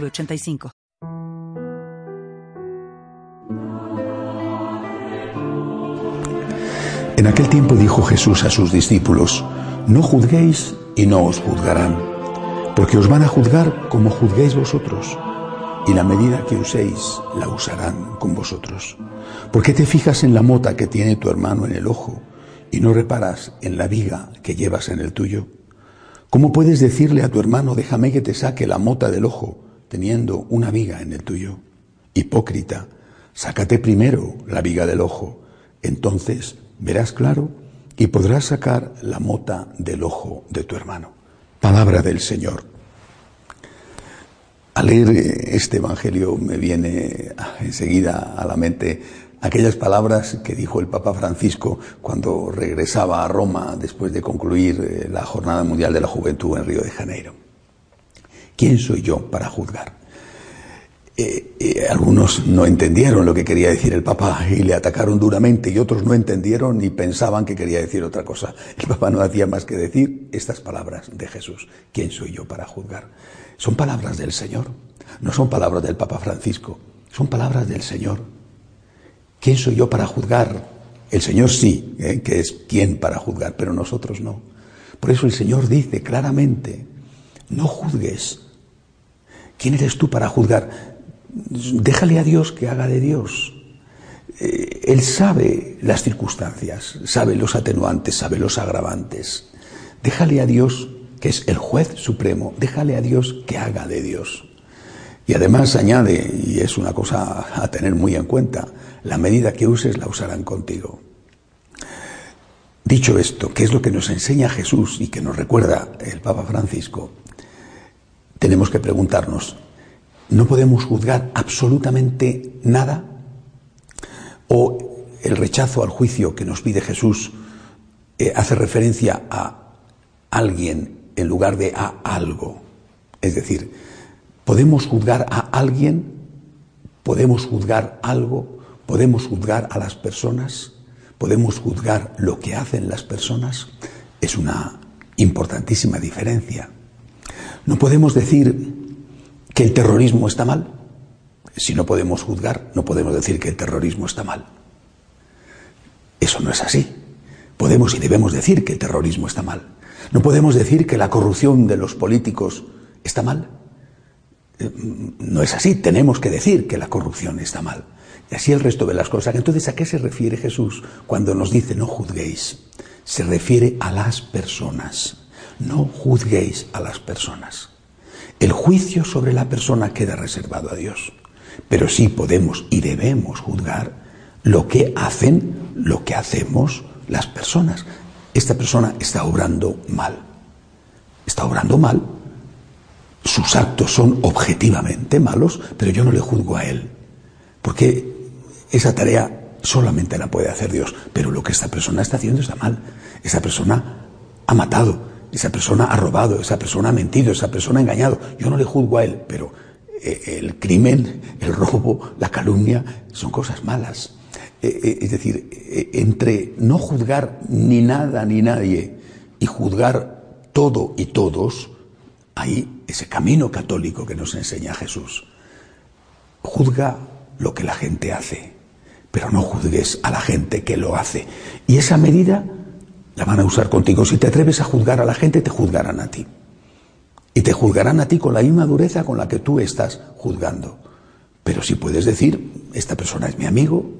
906985. En aquel tiempo dijo Jesús a sus discípulos, no juzguéis y no os juzgarán, porque os van a juzgar como juzguéis vosotros, y la medida que uséis la usarán con vosotros. ¿Por qué te fijas en la mota que tiene tu hermano en el ojo y no reparas en la viga que llevas en el tuyo? ¿Cómo puedes decirle a tu hermano, déjame que te saque la mota del ojo, teniendo una viga en el tuyo? Hipócrita, sácate primero la viga del ojo, entonces verás claro y podrás sacar la mota del ojo de tu hermano. Palabra del Señor. Al leer este Evangelio me viene enseguida a la mente aquellas palabras que dijo el Papa Francisco cuando regresaba a Roma después de concluir eh, la Jornada Mundial de la Juventud en Río de Janeiro. ¿Quién soy yo para juzgar? Eh, eh, algunos no entendieron lo que quería decir el Papa y le atacaron duramente y otros no entendieron y pensaban que quería decir otra cosa. El Papa no hacía más que decir estas palabras de Jesús. ¿Quién soy yo para juzgar? Son palabras del Señor, no son palabras del Papa Francisco, son palabras del Señor. ¿Quién soy yo para juzgar? El Señor sí, ¿eh? que es quien para juzgar, pero nosotros no. Por eso el Señor dice claramente, no juzgues. ¿Quién eres tú para juzgar? déjale a Dios que haga de Dios. Eh, él sabe las circunstancias, sabe los atenuantes, sabe los agravantes. Déjale a Dios, que es el juez supremo, déjale a Dios que haga de Dios. Y además añade, y es una cosa a tener muy en cuenta, la medida que uses la usarán contigo. Dicho esto, que es lo que nos enseña Jesús y que nos recuerda el Papa Francisco, tenemos que preguntarnos, no podemos juzgar absolutamente nada o el rechazo al juicio que nos pide Jesús eh, hace referencia a alguien en lugar de a algo. Es decir, podemos juzgar a alguien, podemos juzgar algo, podemos juzgar a las personas, podemos juzgar lo que hacen las personas. Es una importantísima diferencia. No podemos decir que el terrorismo está mal. Si no podemos juzgar, no podemos decir que el terrorismo está mal. Eso no es así. Podemos y debemos decir que el terrorismo está mal. No podemos decir que la corrupción de los políticos está mal. Eh, no es así. Tenemos que decir que la corrupción está mal. Y así el resto de las cosas. Entonces, ¿a qué se refiere Jesús cuando nos dice no juzguéis? Se refiere a las personas. No juzguéis a las personas. El juicio sobre la persona queda reservado a Dios. Pero sí podemos y debemos juzgar lo que hacen, lo que hacemos las personas. Esta persona está obrando mal. Está obrando mal. Sus actos son objetivamente malos, pero yo no le juzgo a él. Porque esa tarea solamente la puede hacer Dios. Pero lo que esta persona está haciendo está mal. Esa persona ha matado, esa persona ha robado, esa persona ha mentido, esa persona ha engañado. Yo no le juzgo a él, pero eh, el crimen, el robo, la calumnia son cosas malas. Eh, eh, es decir, entre no juzgar ni nada ni nadie y juzgar todo y todos, hay ese camino católico que nos enseña Jesús. Juzga lo que la gente hace, pero no juzgues a la gente que lo hace. Y esa medida la van a usar contigo. Si te atreves a juzgar a la gente, te juzgarán a ti. Y te juzgarán a ti con la misma dureza con la que tú estás juzgando. Pero si puedes decir, esta persona es mi amigo,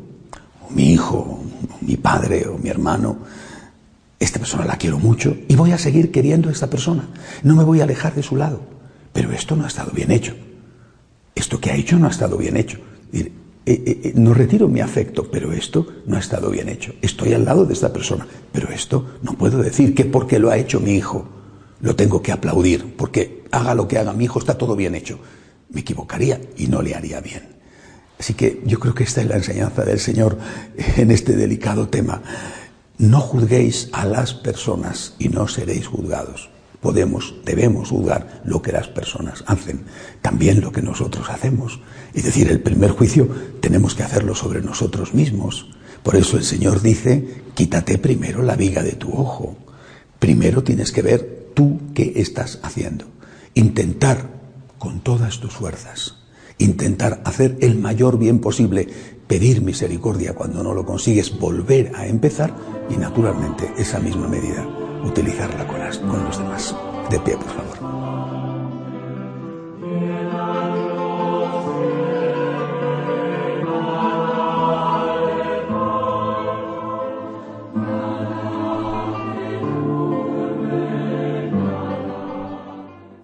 o mi hijo, o mi padre, o mi hermano, esta persona la quiero mucho y voy a seguir queriendo a esta persona. No me voy a alejar de su lado. Pero esto no ha estado bien hecho. Esto que ha hecho no ha estado bien hecho. Eh, eh, eh, no retiro mi afecto, pero esto no ha estado bien hecho. Estoy al lado de esta persona, pero esto no puedo decir que porque lo ha hecho mi hijo, lo tengo que aplaudir, porque haga lo que haga mi hijo, está todo bien hecho. me equivocaría y no le haría bien. Así que yo creo que esta es la enseñanza del Señor en este delicado tema. No juzguéis a las personas y no seréis juzgados. Podemos, debemos juzgar lo que las personas hacen, también lo que nosotros hacemos. Es decir, el primer juicio tenemos que hacerlo sobre nosotros mismos. Por eso el Señor dice, quítate primero la viga de tu ojo. Primero tienes que ver tú qué estás haciendo. Intentar con todas tus fuerzas, intentar hacer el mayor bien posible, pedir misericordia cuando no lo consigues, volver a empezar y naturalmente esa misma medida utilizarla con, con los demás. De pie, por favor.